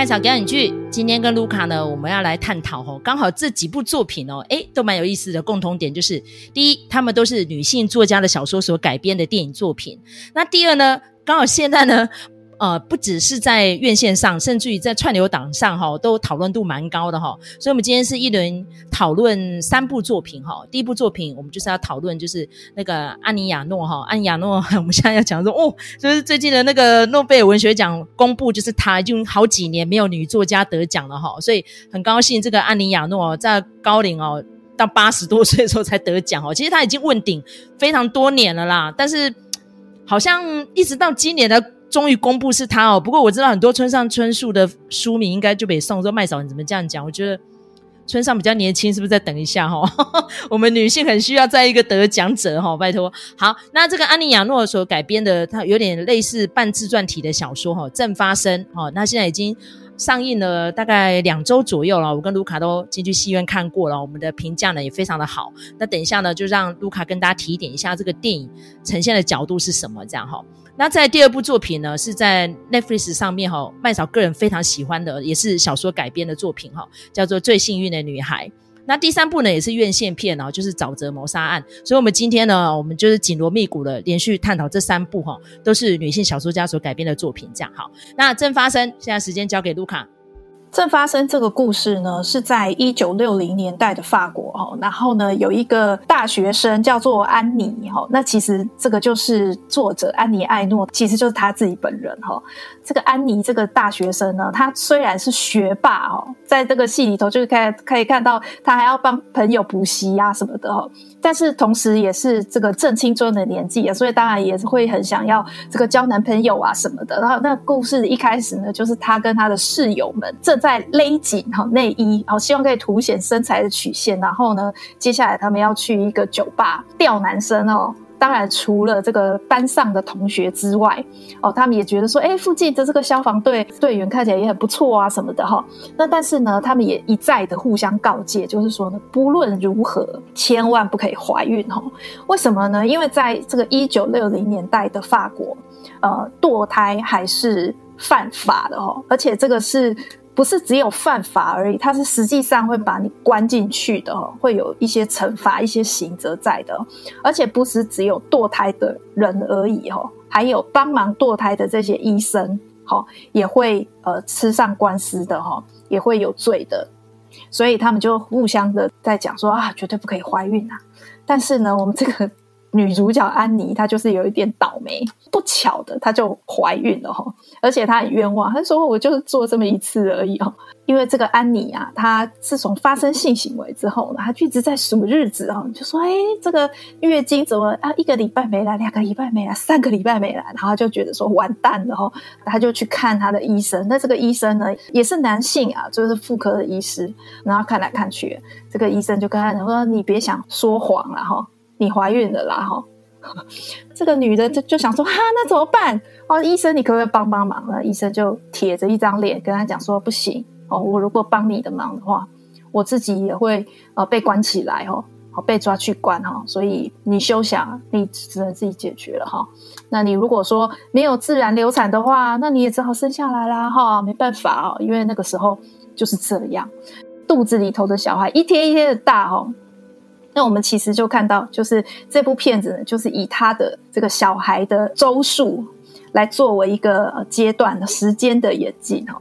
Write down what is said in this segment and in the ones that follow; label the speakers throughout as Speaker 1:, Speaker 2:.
Speaker 1: 麦嫂表演剧，今天跟卢卡呢，我们要来探讨哦，刚好这几部作品哦，哎，都蛮有意思的。共同点就是，第一，他们都是女性作家的小说所改编的电影作品。那第二呢，刚好现在呢。呃，不只是在院线上，甚至于在串流档上哈，都讨论度蛮高的哈。所以，我们今天是一轮讨论三部作品哈。第一部作品，我们就是要讨论就是那个安妮亚诺哈，安妮亚诺，我们现在要讲说哦，就是最近的那个诺贝尔文学奖公布，就是她已经好几年没有女作家得奖了哈，所以很高兴这个安妮亚诺在高龄哦，到八十多岁的时候才得奖哦。其实她已经问鼎非常多年了啦，但是好像一直到今年的。终于公布是他哦，不过我知道很多村上春树的书名应该就被送。说麦嫂你怎么这样讲？我觉得村上比较年轻，是不是？再等一下哈、哦，我们女性很需要再一个得奖者哈、哦，拜托。好，那这个安妮亚诺所改编的，它有点类似半自传体的小说哈，正发生哈，那现在已经。上映了大概两周左右了，我跟卢卡都进去戏院看过了，我们的评价呢也非常的好。那等一下呢，就让卢卡跟大家提点一下这个电影呈现的角度是什么，这样哈。那在第二部作品呢，是在 Netflix 上面哈，麦嫂个人非常喜欢的，也是小说改编的作品哈，叫做《最幸运的女孩》。那第三部呢，也是院线片哦，就是《沼泽谋杀案》。所以，我们今天呢，我们就是紧锣密鼓的连续探讨这三部哈，都是女性小说家所改编的作品。这样好，那正发生，现在时间交给卢卡。
Speaker 2: 正发生这个故事呢，是在一九六零年代的法国哈，然后呢，有一个大学生叫做安妮哈，那其实这个就是作者安妮艾诺，其实就是他自己本人哈。这个安妮这个大学生呢，他虽然是学霸哦，在这个戏里头就可以可以看到他还要帮朋友补习呀什么的哈，但是同时也是这个正青春的年纪啊，所以当然也是会很想要这个交男朋友啊什么的。然后那故事一开始呢，就是她跟她的室友们正在勒紧哈内衣，然后希望可以凸显身材的曲线。然后呢，接下来他们要去一个酒吧钓男生哦。当然，除了这个班上的同学之外，哦，他们也觉得说，哎，附近的这个消防队队员看起来也很不错啊，什么的哈。那但是呢，他们也一再的互相告诫，就是说呢，不论如何，千万不可以怀孕哈。为什么呢？因为在这个一九六零年代的法国，呃，堕胎还是犯法的哈，而且这个是。不是只有犯法而已，它是实际上会把你关进去的，会有一些惩罚、一些刑责在的，而且不是只有堕胎的人而已哦，还有帮忙堕胎的这些医生，也会呃吃上官司的，也会有罪的，所以他们就互相的在讲说啊，绝对不可以怀孕啊，但是呢，我们这个。女主角安妮，她就是有一点倒霉，不巧的，她就怀孕了哈，而且她很冤枉，她说我就是做这么一次而已哦。因为这个安妮啊，她自从发生性行为之后呢，她一直在数日子哈，就说哎，这个月经怎么啊，一个礼拜没来，两个礼拜没来，三个礼拜没来，然后就觉得说完蛋了哈，她就去看她的医生，那这个医生呢也是男性啊，就是妇科的医师，然后看来看去，这个医生就跟她讲说，你别想说谎了哈。你怀孕了啦，哈！这个女的就就想说，哈，那怎么办？哦，医生，你可不可以帮帮忙呢？医生就铁着一张脸跟他讲说，不行哦，我如果帮你的忙的话，我自己也会呃被关起来哦，好被抓去关哈，所以你休想，你只能自己解决了哈。那你如果说没有自然流产的话，那你也只好生下来啦哈，没办法哦，因为那个时候就是这样，肚子里头的小孩一天一天的大哈。那我们其实就看到，就是这部片子呢，就是以他的这个小孩的周数来作为一个阶段的时间的演进哈。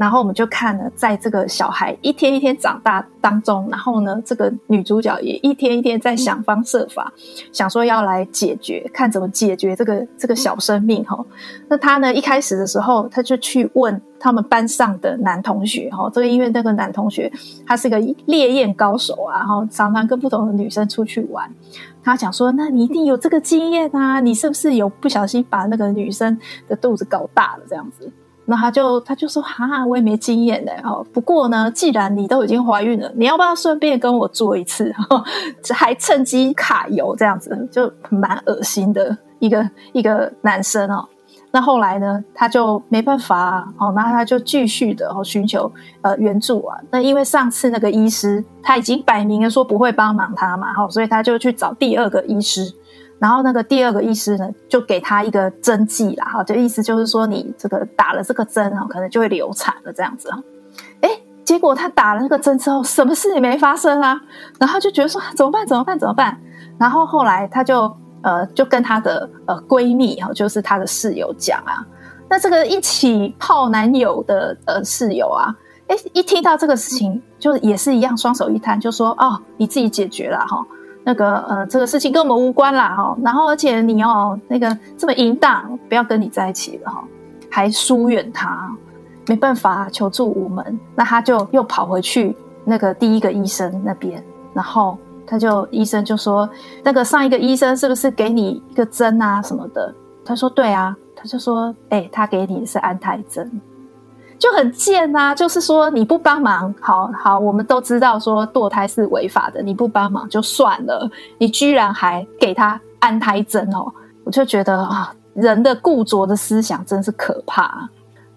Speaker 2: 然后我们就看了，在这个小孩一天一天长大当中，然后呢，这个女主角也一天一天在想方设法，想说要来解决，看怎么解决这个这个小生命哈。那她呢，一开始的时候，她就去问他们班上的男同学哈，这个因为那个男同学他是个烈焰高手啊，然后常常跟不同的女生出去玩。他讲说，那你一定有这个经验啊，你是不是有不小心把那个女生的肚子搞大了这样子？那他就他就说哈，我也没经验的哈。不过呢，既然你都已经怀孕了，你要不要顺便跟我做一次？这 还趁机揩油这样子，就蛮恶心的一个一个男生哦。那后来呢，他就没办法哦，那他就继续的哦寻求呃援助啊。那因为上次那个医师他已经摆明了说不会帮忙他嘛，哈，所以他就去找第二个医师。然后那个第二个医师呢，就给他一个针剂啦，哈，就意思就是说你这个打了这个针哈，可能就会流产了这样子哈。哎，结果他打了那个针之后，什么事也没发生啊。然后就觉得说怎么办？怎么办？怎么办？然后后来他就呃就跟他的呃闺蜜哈，就是他的室友讲啊，那这个一起泡男友的呃室友啊，哎，一听到这个事情，就也是一样，双手一摊，就说哦，你自己解决了哈。那个呃，这个事情跟我们无关啦哈。然后而且你哦，那个这么淫荡，不要跟你在一起了哈，还疏远他，没办法求助无门。那他就又跑回去那个第一个医生那边，然后他就医生就说，那个上一个医生是不是给你一个针啊什么的？他说对啊，他就说，哎，他给你是安胎针。就很贱呐、就是说你不帮忙，好好，我们都知道说堕胎是违法的，你不帮忙就算了，你居然还给他安胎针哦，我就觉得啊，人的固着的思想真是可怕。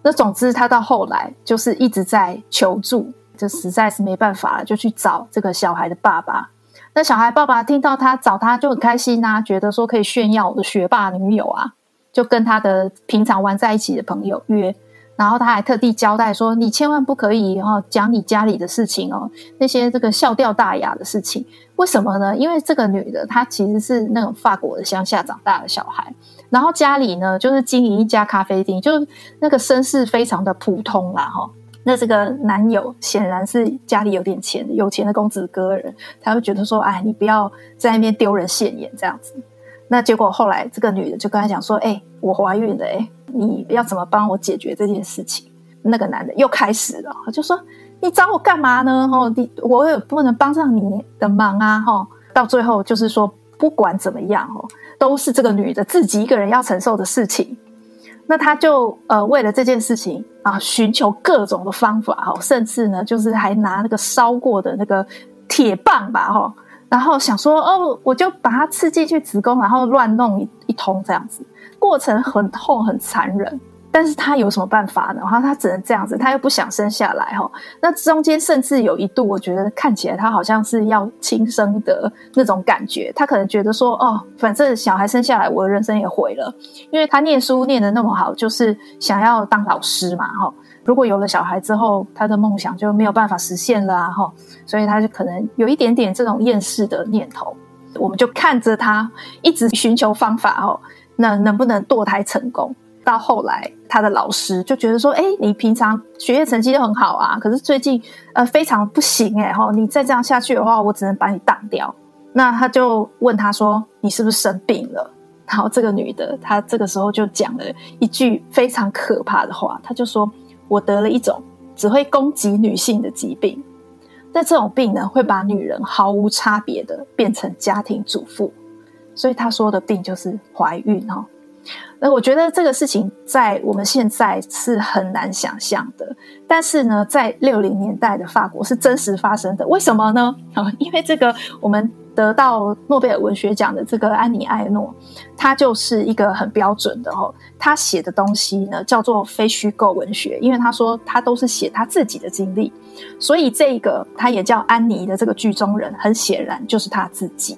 Speaker 2: 那总之他到后来就是一直在求助，就实在是没办法了，就去找这个小孩的爸爸。那小孩爸爸听到他找他就很开心呐、啊，觉得说可以炫耀我的学霸女友啊，就跟他的平常玩在一起的朋友约。然后他还特地交代说：“你千万不可以哦，讲你家里的事情哦，那些这个笑掉大牙的事情。为什么呢？因为这个女的她其实是那种法国的乡下长大的小孩，然后家里呢就是经营一家咖啡店，就那个身世非常的普通啦哈。那这个男友显然是家里有点钱，有钱的公子哥人，他会觉得说：哎，你不要在那边丢人现眼这样子。那结果后来这个女的就跟他讲说：哎，我怀孕了哎。”你要怎么帮我解决这件事情？那个男的又开始了，就说：“你找我干嘛呢？吼，你我也不能帮上你的忙啊！吼，到最后就是说，不管怎么样，吼，都是这个女的自己一个人要承受的事情。那他就呃，为了这件事情啊，寻求各种的方法，吼，甚至呢，就是还拿那个烧过的那个铁棒吧，吼，然后想说，哦，我就把它刺进去子宫，然后乱弄一一通这样子。”过程很痛很残忍，但是他有什么办法呢？然后，他只能这样子，他又不想生下来哈。那中间甚至有一度，我觉得看起来他好像是要轻生的那种感觉。他可能觉得说，哦，反正小孩生下来，我的人生也毁了，因为他念书念得那么好，就是想要当老师嘛，哈。如果有了小孩之后，他的梦想就没有办法实现了啊，哈。所以他就可能有一点点这种厌世的念头。我们就看着他一直寻求方法，哦。那能不能堕胎成功？到后来，他的老师就觉得说：“哎，你平常学业成绩都很好啊，可是最近呃非常不行哎吼，你再这样下去的话，我只能把你当掉。”那他就问他说：“你是不是生病了？”然后这个女的，她这个时候就讲了一句非常可怕的话，她就说：“我得了一种只会攻击女性的疾病，那这种病呢，会把女人毫无差别的变成家庭主妇。”所以他说的病就是怀孕哈，那我觉得这个事情在我们现在是很难想象的，但是呢，在六零年代的法国是真实发生的。为什么呢？啊，因为这个我们得到诺贝尔文学奖的这个安妮艾诺，她就是一个很标准的哦。她写的东西呢叫做非虚构文学，因为她说她都是写她自己的经历，所以这个她也叫安妮的这个剧中人，很显然就是她自己。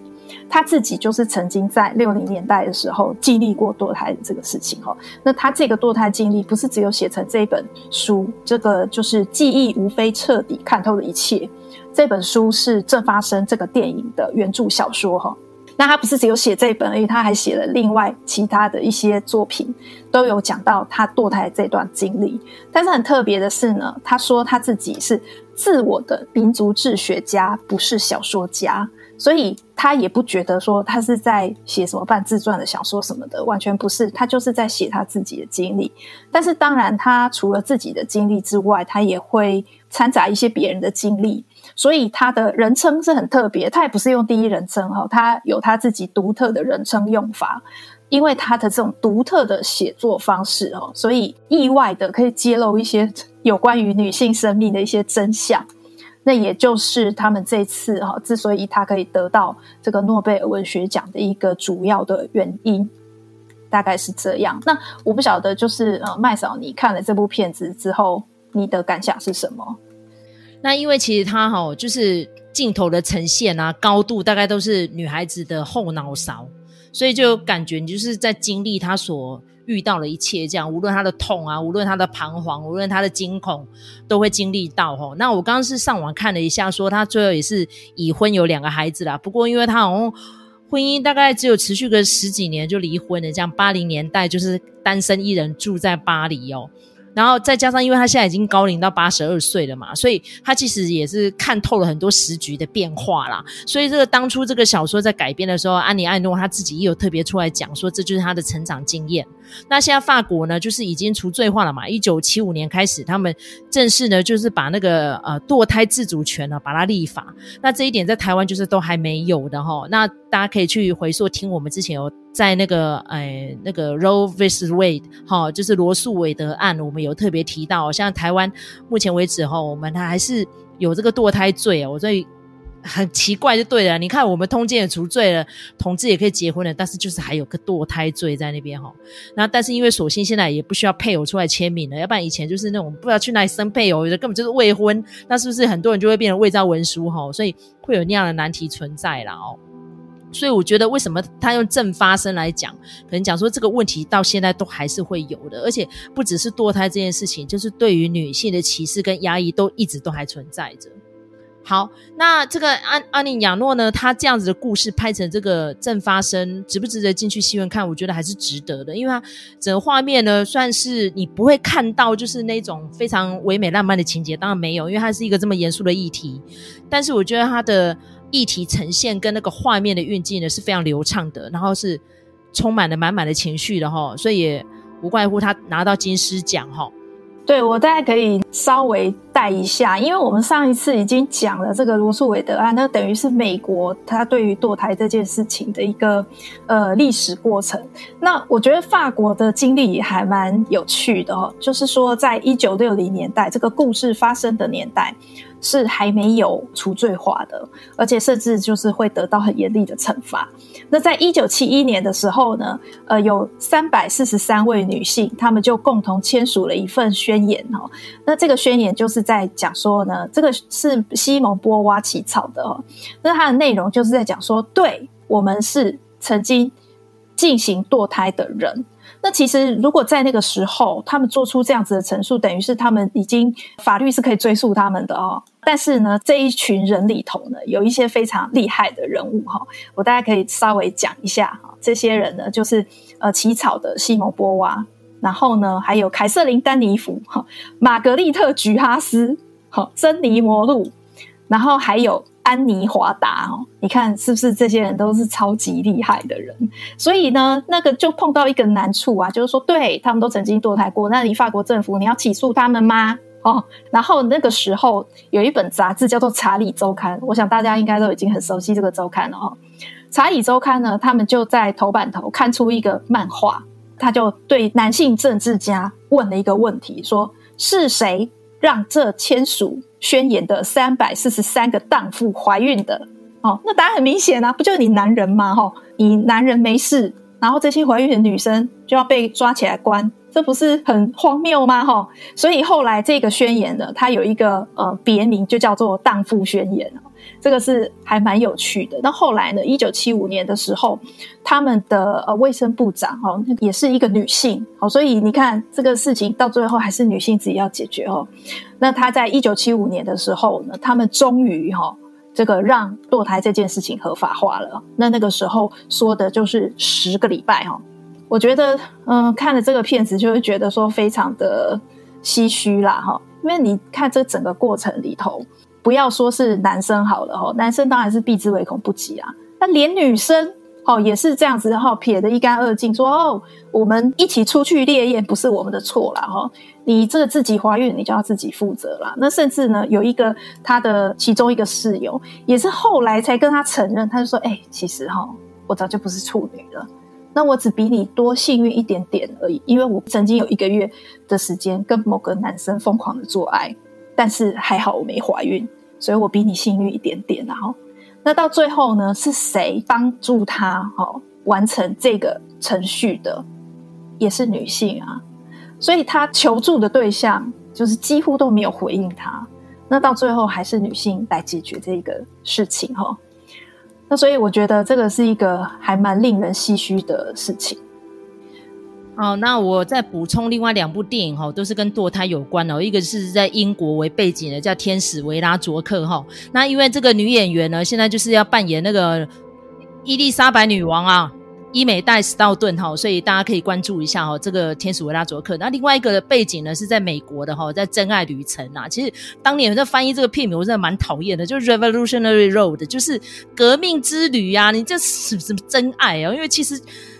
Speaker 2: 他自己就是曾经在六零年代的时候经历过堕胎的这个事情哦。那他这个堕胎经历不是只有写成这本书，这个就是记忆无非彻底看透了一切。这本书是正发生这个电影的原著小说哈。那他不是只有写这本而已，他还写了另外其他的一些作品，都有讲到他堕胎这段经历。但是很特别的是呢，他说他自己是自我的民族志学家，不是小说家。所以他也不觉得说他是在写什么半自传的小说什么的，完全不是，他就是在写他自己的经历。但是当然，他除了自己的经历之外，他也会掺杂一些别人的经历。所以他的人称是很特别，他也不是用第一人称哈，他有他自己独特的人称用法。因为他的这种独特的写作方式哦，所以意外的可以揭露一些 有关于女性生命的一些真相。那也就是他们这次哈，之所以他可以得到这个诺贝尔文学奖的一个主要的原因，大概是这样。那我不晓得，就是呃，麦嫂，你看了这部片子之后，你的感想是什么？
Speaker 1: 那因为其实他哈，就是镜头的呈现啊，高度大概都是女孩子的后脑勺。所以就感觉你就是在经历他所遇到的一切，这样无论他的痛啊，无论他的彷徨，无论他的惊恐，都会经历到吼。那我刚刚是上网看了一下，说他最后也是已婚有两个孩子啦。不过因为他好像婚姻大概只有持续个十几年就离婚了，这样八零年代就是单身一人住在巴黎哦。然后再加上，因为他现在已经高龄到八十二岁了嘛，所以他其实也是看透了很多时局的变化啦。所以这个当初这个小说在改编的时候，安妮艾诺他自己也有特别出来讲说，这就是他的成长经验。那现在法国呢，就是已经除罪化了嘛，一九七五年开始，他们正式呢就是把那个呃堕胎自主权呢把它立法。那这一点在台湾就是都还没有的齁。那大家可以去回溯听我们之前有。在那个诶，那个 Roe vs Wade 哈，就是罗诉韦德案，我们有特别提到，像台湾目前为止哈，我们还是有这个堕胎罪哦，所以很奇怪就对了。你看，我们通奸也除罪了，同志也可以结婚了，但是就是还有个堕胎罪在那边哈。那但是因为索性现在也不需要配偶出来签名了，要不然以前就是那种不知道去哪里生配偶，有的根本就是未婚，那是不是很多人就会变成伪造文书哈？所以会有那样的难题存在了哦。所以我觉得，为什么他用正发生来讲，可能讲说这个问题到现在都还是会有的，而且不只是堕胎这件事情，就是对于女性的歧视跟压抑都一直都还存在着。好，那这个安安妮亚诺呢，她这样子的故事拍成这个正发生，值不值得进去戏院看？我觉得还是值得的，因为它整个画面呢，算是你不会看到就是那种非常唯美浪漫的情节，当然没有，因为它是一个这么严肃的议题。但是我觉得它的。议题呈现跟那个画面的运镜呢是非常流畅的，然后是充满了满满的情绪的哈，所以也无怪乎他拿到金狮奖哈。
Speaker 2: 对，我大概可以稍微带一下，因为我们上一次已经讲了这个罗诉韦德案，那等于是美国他对于堕胎这件事情的一个呃历史过程。那我觉得法国的经历也还蛮有趣的哦，就是说在一九六零年代这个故事发生的年代。是还没有除罪化的，而且甚至就是会得到很严厉的惩罚。那在一九七一年的时候呢，呃，有三百四十三位女性，她们就共同签署了一份宣言哦。那这个宣言就是在讲说呢，这个是西蒙波娃起草的哦。那它的内容就是在讲说，对，我们是曾经进行堕胎的人。那其实，如果在那个时候他们做出这样子的陈述，等于是他们已经法律是可以追溯他们的哦。但是呢，这一群人里头呢，有一些非常厉害的人物哈，我大家可以稍微讲一下哈。这些人呢，就是呃起草的西蒙波娃，然后呢，还有凯瑟琳丹尼弗哈、玛格丽特橘哈斯、哈珍妮摩露，然后还有。安妮华达哦，你看是不是这些人都是超级厉害的人？所以呢，那个就碰到一个难处啊，就是说，对，他们都曾经堕胎过，那你法国政府你要起诉他们吗？哦，然后那个时候有一本杂志叫做《查理周刊》，我想大家应该都已经很熟悉这个周刊了哦。《查理周刊》呢，他们就在头版头看出一个漫画，他就对男性政治家问了一个问题，说是谁让这签署宣言的三百四十三个荡妇怀孕的哦，那答案很明显啊，不就你男人吗？哈，你男人没事，然后这些怀孕的女生就要被抓起来关，这不是很荒谬吗？哈，所以后来这个宣言呢，它有一个呃别名，就叫做荡妇宣言。这个是还蛮有趣的。那后来呢？一九七五年的时候，他们的呃卫生部长哦，也是一个女性哦，所以你看这个事情到最后还是女性自己要解决哦。那他在一九七五年的时候呢，他们终于哈这个让堕胎这件事情合法化了。那那个时候说的就是十个礼拜哈。我觉得嗯，看了这个片子就会觉得说非常的唏嘘啦哈，因为你看这整个过程里头。不要说是男生好了，男生当然是避之唯恐不及啊。那连女生哦也是这样子，然后撇得一干二净，说哦，我们一起出去烈焰不是我们的错啦。哈。你这个自己怀孕，你就要自己负责啦。那甚至呢，有一个他的其中一个室友，也是后来才跟他承认，他就说，哎，其实哈，我早就不是处女了，那我只比你多幸运一点点而已，因为我曾经有一个月的时间跟某个男生疯狂的做爱。但是还好我没怀孕，所以我比你幸运一点点。然后，那到最后呢，是谁帮助他哦完成这个程序的？也是女性啊。所以他求助的对象就是几乎都没有回应他。那到最后还是女性来解决这个事情哈。那所以我觉得这个是一个还蛮令人唏嘘的事情。
Speaker 1: 哦，那我再补充另外两部电影哈，都是跟堕胎有关哦。一个是在英国为背景的，叫《天使维拉卓克》哈。那因为这个女演员呢，现在就是要扮演那个伊丽莎白女王啊，伊美黛·史道顿哈，所以大家可以关注一下哈，这个《天使维拉卓克》。那另外一个背景呢，是在美国的哈，在《真爱旅程》啊。其实当年在翻译这个片名，我真的蛮讨厌的，就是 Revolutionary Road，就是革命之旅呀、啊。你这是什么真爱啊？因为其实。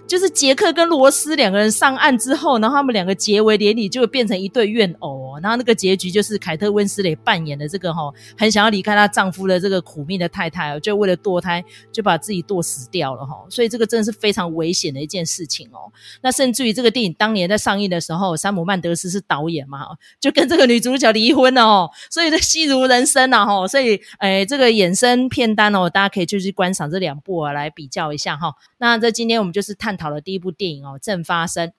Speaker 1: 就是杰克跟罗斯两个人上岸之后，然后他们两个结为连理，就会变成一对怨偶。然后那个结局就是凯特温斯蕾扮演的这个哈，很想要离开她丈夫的这个苦命的太太，就为了堕胎就把自己堕死掉了哈。所以这个真的是非常危险的一件事情哦。那甚至于这个电影当年在上映的时候，山姆曼德斯是导演嘛，就跟这个女主角离婚了哦。所以这戏如人生呐哈。所以诶，这个衍生片单哦，大家可以就去观赏这两部啊，来比较一下哈。那这今天我们就是探讨了第一部电影哦，正发生。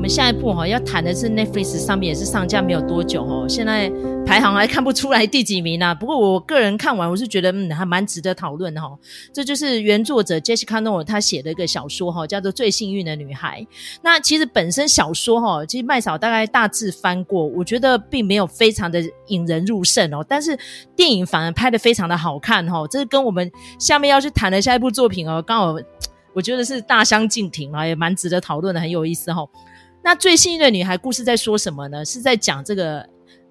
Speaker 1: 我们下一步哈要谈的是 Netflix 上面也是上架没有多久哦，现在排行还看不出来第几名啊。不过我个人看完，我是觉得嗯还蛮值得讨论的哈。这就是原作者 Jessica n o e 他写的一个小说哈，叫做《最幸运的女孩》。那其实本身小说哈，其实麦嫂大概大致翻过，我觉得并没有非常的引人入胜哦。但是电影反而拍得非常的好看哈，这是跟我们下面要去谈的下一部作品哦，刚好。我觉得是大相径庭啊，也蛮值得讨论的，很有意思哈。那最幸运的女孩故事在说什么呢？是在讲这个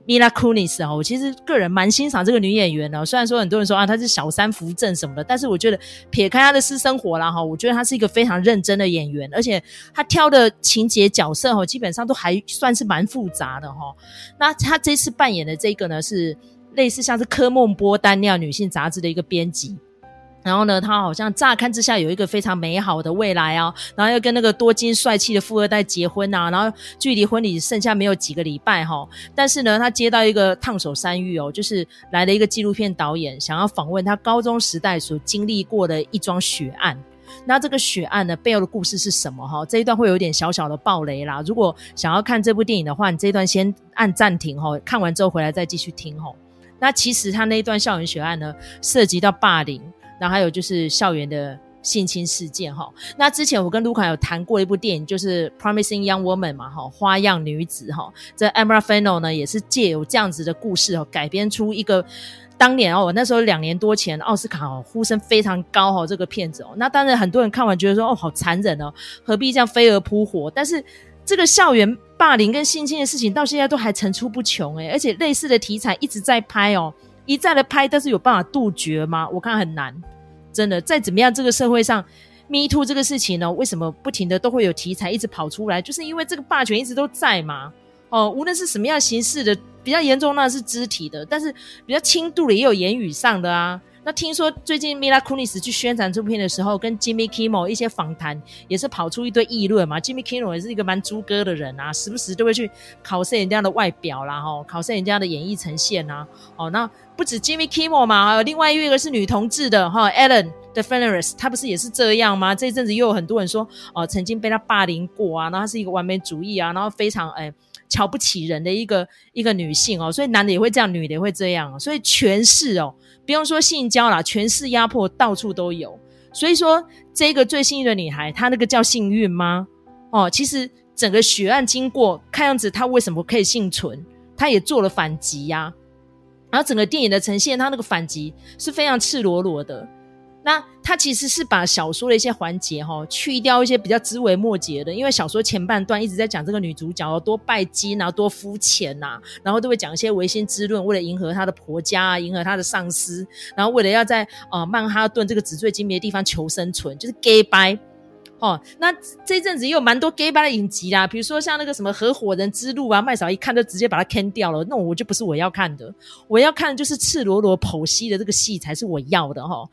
Speaker 1: Mila Kunis 哈。我其实个人蛮欣赏这个女演员的，虽然说很多人说啊她是小三扶正什么的，但是我觉得撇开她的私生活啦哈，我觉得她是一个非常认真的演员，而且她挑的情节角色哈，基本上都还算是蛮复杂的哈。那她这次扮演的这个呢，是类似像是科梦波丹那样女性杂志的一个编辑。然后呢，他好像乍看之下有一个非常美好的未来啊，然后又跟那个多金帅气的富二代结婚啊，然后距离婚礼剩下没有几个礼拜哈、但是呢，他接到一个烫手山芋哦，就是来了一个纪录片导演，想要访问他高中时代所经历过的一桩血案。那这个血案呢，背后的故事是什么哈？这一段会有点小小的暴雷啦。如果想要看这部电影的话，你这一段先按暂停哈，看完之后回来再继续听哈。那其实他那一段校园血案呢，涉及到霸凌。然后还有就是校园的性侵事件哈。那之前我跟卢卡有谈过一部电影，就是《Promising Young Woman》嘛哈，花样女子哈。这 Emma f e n n e l 呢也是借有这样子的故事哦，改编出一个当年哦，那时候两年多前奥斯卡哦呼声非常高哈这个片子哦。那当然很多人看完觉得说哦好残忍哦，何必这样飞蛾扑火？但是这个校园霸凌跟性侵的事情到现在都还层出不穷诶，而且类似的题材一直在拍哦。一再的拍，但是有办法杜绝吗？我看很难，真的。再怎么样，这个社会上，Me Too 这个事情呢，为什么不停的都会有题材一直跑出来？就是因为这个霸权一直都在嘛。哦，无论是什么样形式的，比较严重那是肢体的，但是比较轻度的也有言语上的啊。那听说最近 Mila Kunis 去宣传这部片的时候，跟 Jimmy Kimmel 一些访谈也是跑出一堆议论嘛。Jimmy Kimmel 也是一个蛮猪哥的人啊，时不时都会去考试人家的外表啦，吼，考试人家的演艺呈现啊。哦，那不止 Jimmy Kimmel 嘛，还有另外一个是女同志的哈，Ellen DeGeneres，她不是也是这样吗？这一阵子又有很多人说，哦，曾经被他霸凌过啊，然后她是一个完美主义啊，然后非常哎瞧不起人的一个一个女性哦，所以男的也会这样，女的也会这样，所以权势哦。不用说性交啦，权势压迫到处都有。所以说，这个最幸运的女孩，她那个叫幸运吗？哦，其实整个血案经过，看样子她为什么可以幸存？她也做了反击呀、然后整个电影的呈现，她那个反击是非常赤裸裸的。那他其实是把小说的一些环节哈去掉一些比较枝微末节的，因为小说前半段一直在讲这个女主角多拜金然后多肤浅呐，然后都会讲一些违心之论，为了迎合她的婆家啊，迎合她的上司，然后为了要在呃曼哈顿这个纸醉金迷的地方求生存，就是 gay 掰哦。那这阵子也有蛮多 gay 掰的影集啦，比如说像那个什么合伙人之路啊，麦嫂一看就直接把它 can 掉了，那我就不是我要看的，我要看的就是赤裸裸剖析的这个戏才是我要的哈。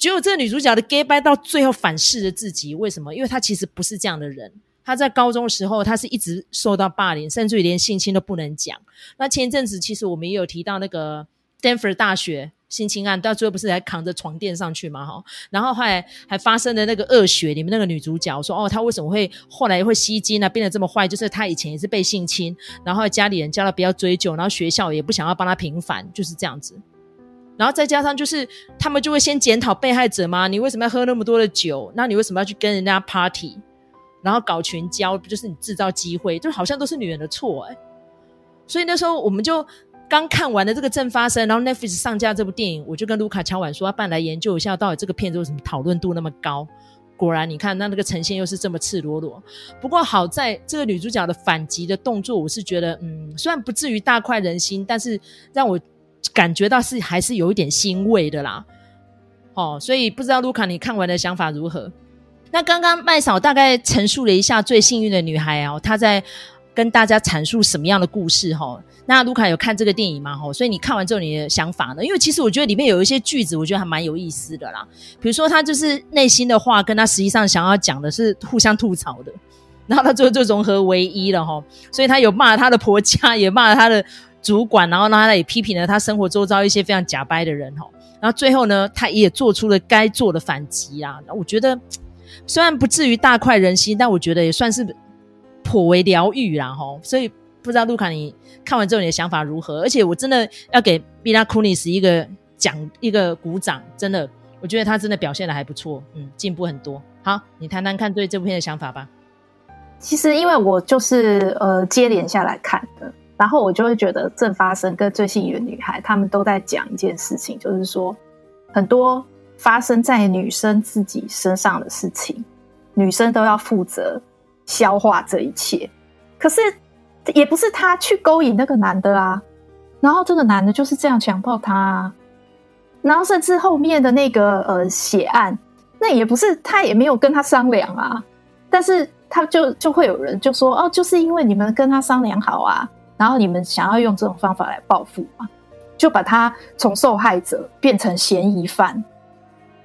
Speaker 1: 只有这个女主角的 gay 掰到最后反噬了自己，为什么？因为她其实不是这样的人。她在高中的时候，她是一直受到霸凌，甚至于连性侵都不能讲。那前一阵子，其实我们也有提到那个 Stanford 大学性侵案，到最后不是还扛着床垫上去嘛？哈，然后后来还发生了那个恶血，里面那个女主角说，哦，她为什么会后来会吸金呢？变得这么坏，就是她以前也是被性侵，然后家里人叫她不要追究，然后学校也不想要帮她平反，就是这样子。然后再加上就是他们就会先检讨被害者吗？你为什么要喝那么多的酒？那你为什么要去跟人家 party，然后搞群交？不就是你制造机会？就好像都是女人的错哎、所以那时候我们就。刚看完了这个正发生，然后 Netflix 上架这部电影，我就跟卢卡敲碗说，要办来研究一下，到底这个片子为什么讨论度那么高？果然，你看那那个呈现又是这么赤裸裸。不过好在这个女主角的反击的动作，我是觉得，嗯，虽然不至于大快人心，但是让我感觉到是还是有一点欣慰的啦。哦，所以不知道卢卡你看完的想法如何？那刚刚麦嫂大概陈述了一下最幸运的女孩哦，她在跟大家阐述什么样的故事？哈。那卢卡有看这个电影吗？吼，所以你看完之后你的想法呢？因为其实我觉得里面有一些句子，我觉得还蛮有意思的啦。比如说她就是内心的话，跟她实际上想要讲的是互相吐槽的，然后她最后就融合为一了吼。所以她有骂她的婆家，也骂她的主管，然后呢，他也批评了他生活周遭一些非常假掰的人吼。然后最后呢，他也做出了该做的反击啊。我觉得虽然不至于大快人心，但我觉得也算是颇为疗愈啦吼。所以不知道卢卡你。看完之后你的想法如何？而且我真的要给米拉库尼斯一个奖，一个鼓掌，真的，我觉得他真的表现的还不错，嗯，进步很多。好，你谈谈看对这部片的想法吧。
Speaker 2: 其实因为我就是呃接连下来看的，然后我就会觉得正发生跟最幸运的女孩，他们都在讲一件事情，就是说很多发生在女生自己身上的事情，女生都要负责消化这一切，可是。也不是他去勾引那个男的啊，然后这个男的就是这样强暴他。啊，然后甚至后面的那个呃血案，那也不是他也没有跟他商量啊，但是他就就会有人就说哦，就是因为你们跟他商量好啊，然后你们想要用这种方法来报复嘛，就把他从受害者变成嫌疑犯，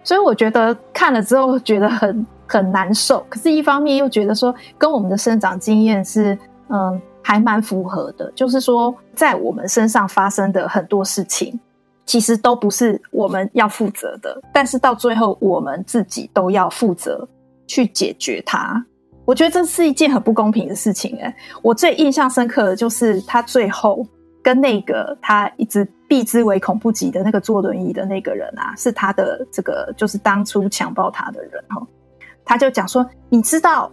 Speaker 2: 所以我觉得看了之后觉得很很难受，可是一方面又觉得说跟我们的生长经验是嗯。还蛮符合的，就是说，在我们身上发生的很多事情，其实都不是我们要负责的，但是到最后，我们自己都要负责去解决它。我觉得这是一件很不公平的事情。诶，我最印象深刻的就是他最后跟那个他一直避之唯恐不及的那个坐轮椅的那个人啊，是他的这个就是当初强暴他的人哈，他就讲说，你知道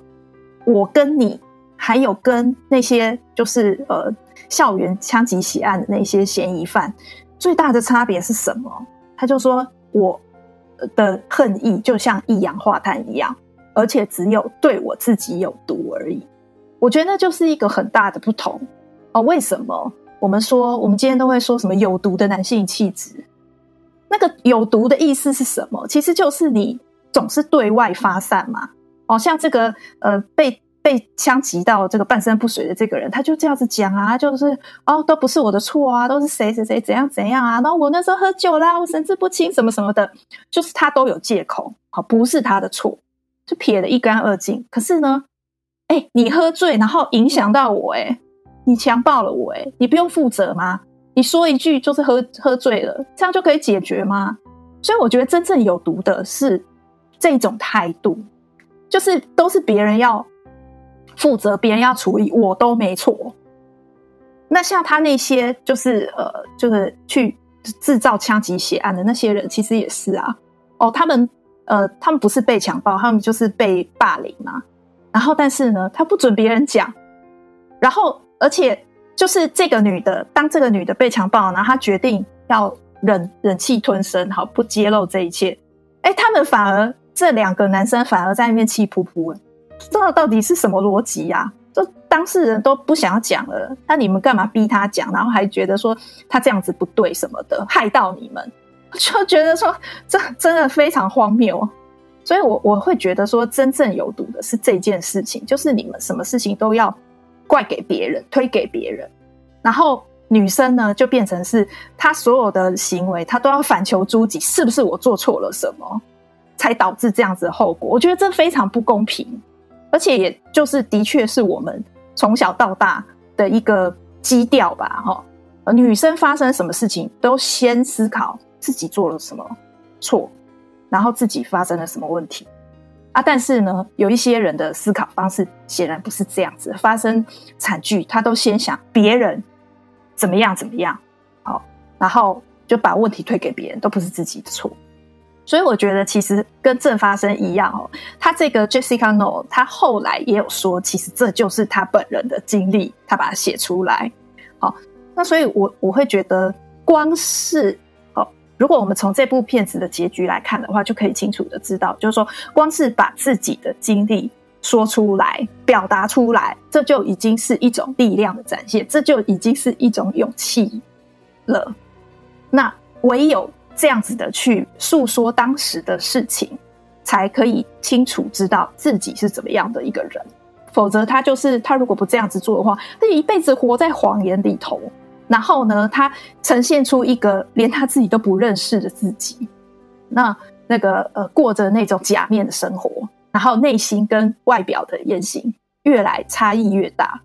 Speaker 2: 我跟你。还有跟那些就是呃校园枪击血案的那些嫌疑犯最大的差别是什么？他就说我的恨意就像一氧化碳一样，而且只有对我自己有毒而已。我觉得那就是一个很大的不同哦。为什么我们说我们今天都会说什么有毒的男性气质？那个有毒的意思是什么？其实就是你总是对外发散嘛。哦，像这个呃被。被枪击到这个半身不遂的这个人，他就这样子讲啊，就是哦，都不是我的错啊，都是谁谁谁怎样怎样啊，然后我那时候喝酒啦，我神志不清什么什么的，就是他都有借口，好，不是他的错，就撇得一干二净。可是呢，哎，你喝醉然后影响到我，哎，你强暴了我，哎，你不用负责吗？你说一句就是喝喝醉了，这样就可以解决吗？所以我觉得真正有毒的是这种态度，就是都是别人要。负责别人要处理，我都没错。那像他那些就是呃，就是去制造枪击血案的那些人，其实也是啊。哦，他们呃，他们不是被强暴，他们就是被霸凌嘛。然后，但是呢，他不准别人讲。然后，而且就是这个女的，当这个女的被强暴，然后她决定要忍忍气吞声，好不揭露这一切。哎，他们反而这两个男生反而在那边气噗噗。这到底是什么逻辑呀？就当事人都不想要讲了，那你们干嘛逼他讲？然后还觉得说他这样子不对什么的，害到你们，就觉得说这真的非常荒谬。所以我我会觉得说，真正有毒的是这件事情，就是你们什么事情都要怪给别人，推给别人。然后女生呢，就变成是她所有的行为，她都要反求诸己，是不是我做错了什么，才导致这样子的后果？我觉得这非常不公平。而且也就是的确是我们从小到大的一个基调吧，哈。女生发生什么事情都先思考自己做了什么错，然后自己发生了什么问题啊。但是呢，有一些人的思考方式显然不是这样子，发生惨剧他都先想别人怎么样怎么样，好，然后就把问题推给别人，都不是自己的错。所以我觉得其实跟正发生一样哦，他这个 Jessica No，他后来也有说，其实这就是他本人的经历，他把它写出来。好，那所以我我会觉得，光是，如果我们从这部片子的结局来看的话，就可以清楚的知道，就是说，光是把自己的经历说出来、表达出来，这就已经是一种力量的展现，这就已经是一种勇气了。那唯有。这样子的去诉说当时的事情，才可以清楚知道自己是怎么样的一个人。否则，他就是他如果不这样子做的话，他一辈子活在谎言里头。然后呢，他呈现出一个连他自己都不认识的自己，那那个呃，过着那种假面的生活，然后内心跟外表的言行越来差异越大。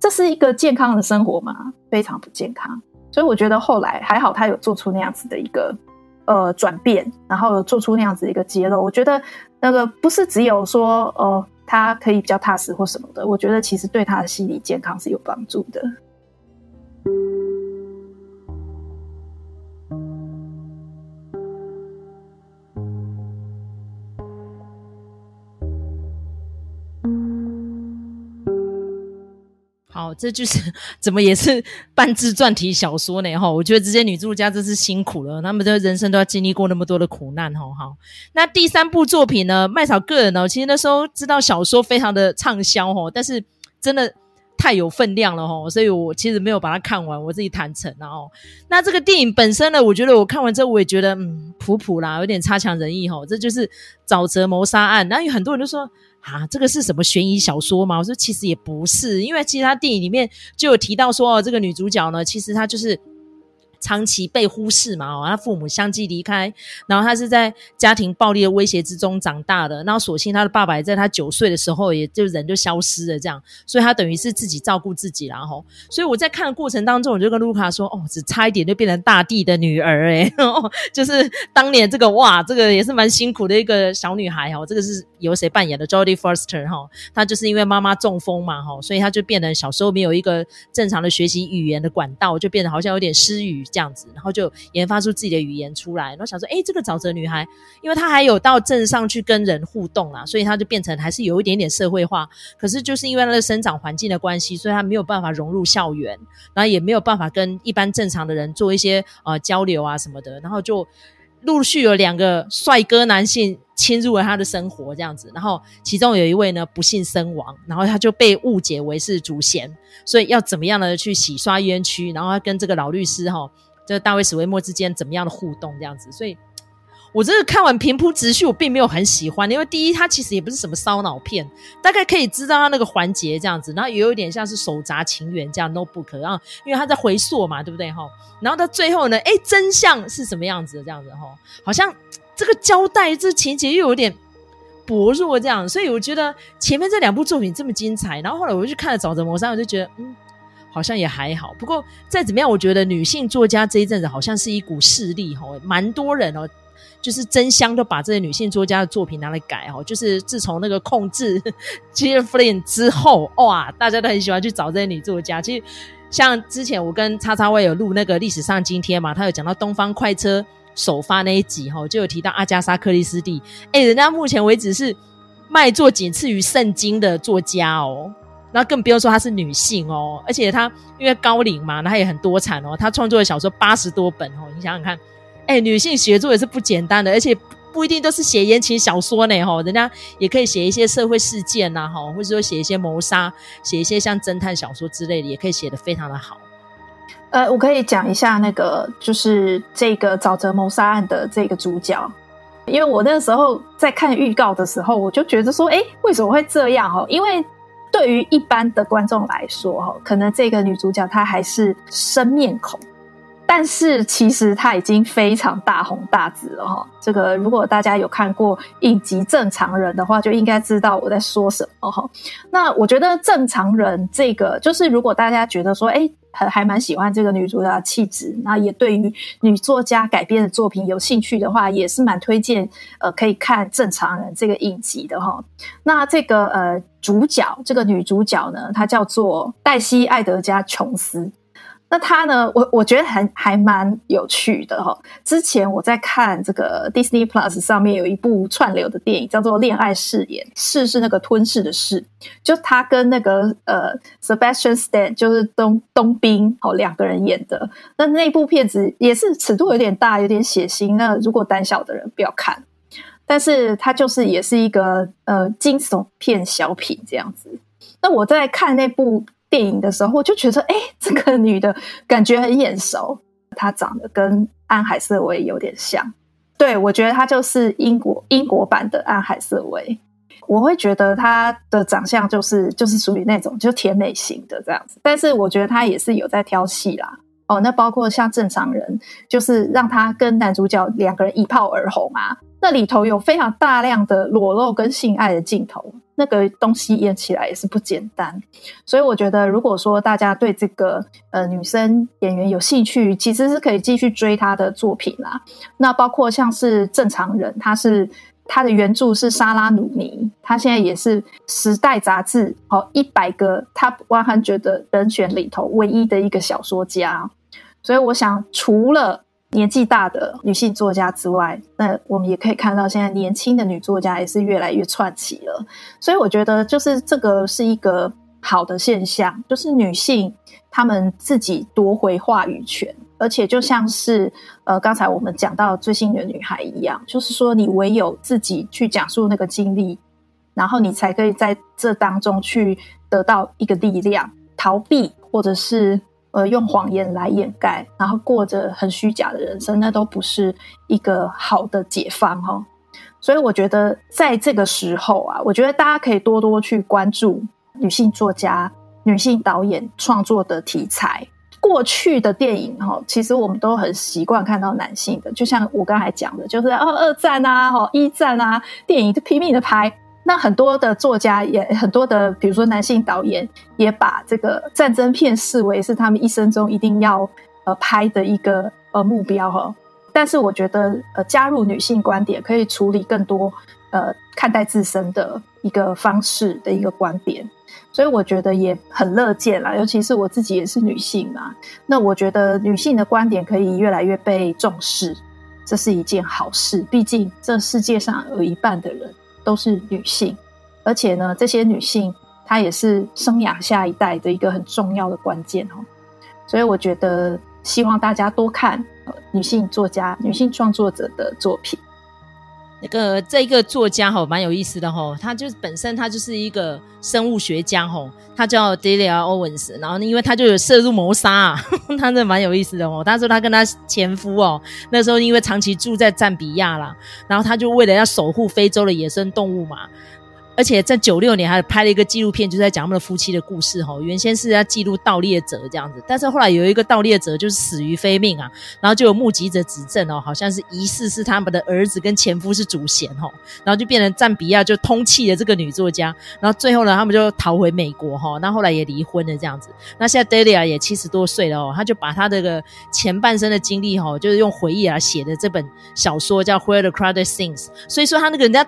Speaker 2: 这是一个健康的生活吗？非常不健康。所以我觉得后来还好，他有做出那样子的一个呃转变，然后有做出那样子一个揭露。我觉得那个不是只有说呃他可以比较踏实或什么的，我觉得其实对他的心理健康是有帮助的。
Speaker 1: 好，这就是 怎么也是半自传体小说呢？哈，我觉得这些女作家真是辛苦了，她们的人生都要经历过那么多的苦难。哈，好，那第三部作品呢？麦草个人呢，其实那时候知道小说非常的畅销，哈，但是真的太有分量了，哈，所以我其实没有把它看完。我自己坦诚，然后那这个电影本身呢，我觉得我看完之后，我也觉得嗯，普普啦，有点差强人意，哈，这就是沼泽谋杀案。然后有很多人都说。啊，这个是什么悬疑小说吗？我说其实也不是，因为其实他电影里面就有提到说，哦，这个女主角呢，其实她就是。长期被忽视嘛，哦，他父母相继离开，然后他是在家庭暴力的威胁之中长大的，然后所幸他的爸爸也在他九岁的时候，也就人就消失了，这样，所以他等于是自己照顾自己，然后，所以我在看的过程当中，我就跟卢卡说，哦，只差一点就变成大地的女儿，诶，就是当年这个哇，这个也是蛮辛苦的一个小女孩，哈，这个是由谁扮演的？Jodie Foster，哈，她就是因为妈妈中风嘛，哈，所以她就变得小时候没有一个正常的学习语言的管道，就变得好像有点失语。这样子，然后就研发出自己的语言出来，然后想说，诶，这个沼泽女孩，因为她还有到镇上去跟人互动啦，所以她就变成还是有一点点社会化。可是就是因为她的生长环境的关系，所以她没有办法融入校园，然后也没有办法跟一般正常的人做一些呃交流啊什么的，然后就陆续有两个帅哥男性侵入了他的生活，这样子，然后其中有一位呢不幸身亡，然后他就被误解为是祖先。所以要怎么样的去洗刷冤屈，然后他跟这个老律师哈，这个大卫史威莫之间怎么样的互动这样子？所以，我这个看完平铺直叙，我并没有很喜欢，因为第一，它其实也不是什么烧脑片，大概可以知道它那个环节这样子，然后也有一点像是手札情缘这样 notebook，然后因为他在回溯嘛，对不对哈？然后到最后呢，诶，真相是什么样子的这样子哈？好像这个交代这情节又有点。薄弱这样，所以我觉得前面这两部作品这么精彩，然后后来我就看了《沼泽谋杀》，我就觉得嗯，好像也还好。不过再怎么样，我觉得女性作家这一阵子好像是一股势力哈，蛮多人哦，就是争相都把这些女性作家的作品拿来改哦。就是自从那个控制 Gillian Flynn 之后，哇，大家都很喜欢去找这些女作家。其实像之前我跟叉叉 Y 有录那个历史上今天嘛，他有讲到东方快车。首发那一集哈，就有提到阿加莎·克里斯蒂，哎、人家目前为止是卖座仅次于圣经的作家哦，那更不用说她是女性哦，而且她因为高龄嘛，她也很多产哦，她创作的小说八十多本哦，你想想看，哎、女性写作也是不简单的，而且不一定都是写言情小说呢哈，人家也可以写一些社会事件呐哈，或者说写一些谋杀，写一些像侦探小说之类的，也可以写得非常的好。
Speaker 2: 呃，我可以讲一下那个，就是这个沼泽谋杀案的这个主角，因为我那时候在看预告的时候，我就觉得说，诶，为什么会这样？哈，因为对于一般的观众来说，哈，可能这个女主角她还是生面孔。但是其实他已经非常大红大紫了哈。这个如果大家有看过影集《正常人》的话，就应该知道我在说什么哈。那我觉得《正常人》这个，就是如果大家觉得说，哎，还还蛮喜欢这个女主角的气质，那也对于女作家改编的作品有兴趣的话，也是蛮推荐呃可以看《正常人》这个影集的哈。那这个呃主角，这个女主角呢，她叫做黛西·艾德加·琼斯。那他呢？我我觉得还还蛮有趣的哈。之前我在看这个 Disney Plus 上面有一部串流的电影，叫做《恋爱誓言》，誓是那个吞噬的誓，就他跟那个呃 Sebastian Stan，就是冬冬兵哦两个人演的。那那部片子也是尺度有点大，有点血腥。那如果胆小的人不要看，但是它就是也是一个呃惊悚片小品这样子。那我在看那部。电影的时候，我就觉得，哎，这个女的感觉很眼熟，她长得跟安海瑟薇有点像。对，我觉得她就是英国英国版的安海瑟薇。我会觉得她的长相就是就是属于那种就甜美型的这样子，但是我觉得她也是有在挑戏啦。哦，那包括像正常人，就是让她跟男主角两个人一炮而红啊，那里头有非常大量的裸露跟性爱的镜头。那个东西演起来也是不简单，所以我觉得，如果说大家对这个呃女生演员有兴趣，其实是可以继续追她的作品啦。那包括像是正常人，他是他的原著是莎拉努尼，他现在也是《时代》杂志哦一百个 Top One Hundred 的人选里头唯一的一个小说家。所以我想，除了年纪大的女性作家之外，那我们也可以看到，现在年轻的女作家也是越来越串起了。所以我觉得，就是这个是一个好的现象，就是女性她们自己夺回话语权，而且就像是呃刚才我们讲到最幸运的女孩一样，就是说你唯有自己去讲述那个经历，然后你才可以在这当中去得到一个力量，逃避或者是。呃，用谎言来掩盖，然后过着很虚假的人生，那都不是一个好的解放哈。所以我觉得，在这个时候啊，我觉得大家可以多多去关注女性作家、女性导演创作的题材。过去的电影哈，其实我们都很习惯看到男性的，就像我刚才讲的，就是二二战啊、哈一战啊，电影就拼命的拍。那很多的作家也很多的，比如说男性导演也把这个战争片视为是他们一生中一定要呃拍的一个呃目标哈。但是我觉得呃加入女性观点可以处理更多呃看待自身的一个方式的一个观点，所以我觉得也很乐见啦。尤其是我自己也是女性嘛，那我觉得女性的观点可以越来越被重视，这是一件好事。毕竟这世界上有一半的人。都是女性，而且呢，这些女性她也是生养下一代的一个很重要的关键哦。所以我觉得，希望大家多看女性作家、女性创作者的作品。
Speaker 1: 那个这一个作家哈，蛮有意思的哈，他就是本身他就是一个生物学家哈，他叫 Delia Owens，然后因为他就有涉入谋杀，他真的蛮有意思的哦。他说他跟他前夫哦，那时候因为长期住在赞比亚啦，然后他就为了要守护非洲的野生动物嘛。而且在九六年还拍了一个纪录片，就在讲他们的夫妻的故事哈。原先是要记录盗猎者这样子，但是后来有一个盗猎者就是死于非命啊，然后就有目击者指证哦，好像是疑似是他们的儿子跟前夫是主嫌哈，然后就变成赞比亚就通缉的这个女作家，然后最后呢，他们就逃回美国哈，那后来也离婚了这样子。那现在 Delia 也七十多岁了哦，他就把他这个前半生的经历哈，就是用回忆来写的这本小说叫 Where the Crowded Sings 所以说他那个人家。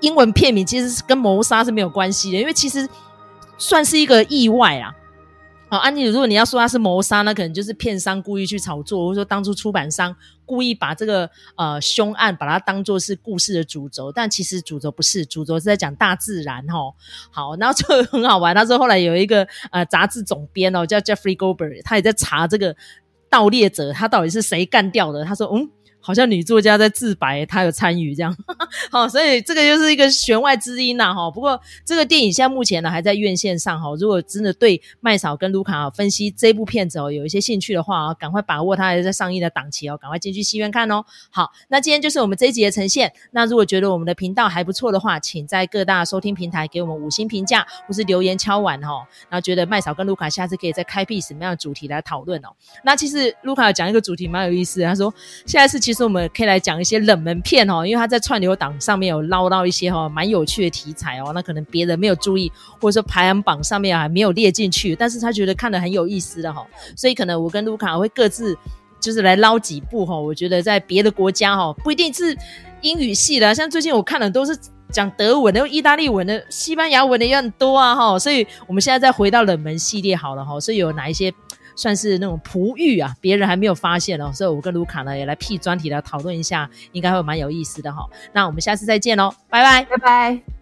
Speaker 1: 英文片名其实是跟谋杀是没有关系的，因为其实算是一个意外啊。好，安妮，如果你要说他是谋杀，那可能就是片商故意去炒作，或者说当初出版商故意把这个呃凶案把它当做是故事的主轴，但其实主轴不是，主轴是在讲大自然哈。好，然后就很好玩，他说后来有一个呃杂志总编哦叫 Jeffrey Goldberg，他也在查这个盗猎者他到底是谁干掉的。他说嗯。好像女作家在自白，她有参与这样，好，所以这个就是一个弦外之音呐，哈。不过这个电影现在目前呢还在院线上，哈。如果真的对麦嫂跟卢卡分析这部片子哦有一些兴趣的话啊，赶快把握它还在上映的档期哦，赶快进去戏院看哦。好，那今天就是我们这一集的呈现。那如果觉得我们的频道还不错的话，请在各大收听平台给我们五星评价，或是留言敲碗哦。然后觉得麦嫂跟卢卡下次可以再开辟什么样的主题来讨论哦。那其实卢卡讲一个主题蛮有意思的，他说下一次其实我们可以来讲一些冷门片哦，因为他在串流档上面有捞到一些哈蛮有趣的题材哦，那可能别人没有注意，或者说排行榜上面还没有列进去，但是他觉得看的很有意思的哈，所以可能我跟卢卡会各自就是来捞几部哈，我觉得在别的国家哈不一定是英语系的，像最近我看的都是讲德文的、意大利文的、西班牙文的也很多啊哈，所以我们现在再回到冷门系列好了哈，所以有哪一些？算是那种璞玉啊，别人还没有发现哦，所以我跟卢卡呢也来辟专题来讨论一下，应该会蛮有意思的哈。那我们下次再见喽，拜拜，
Speaker 2: 拜拜。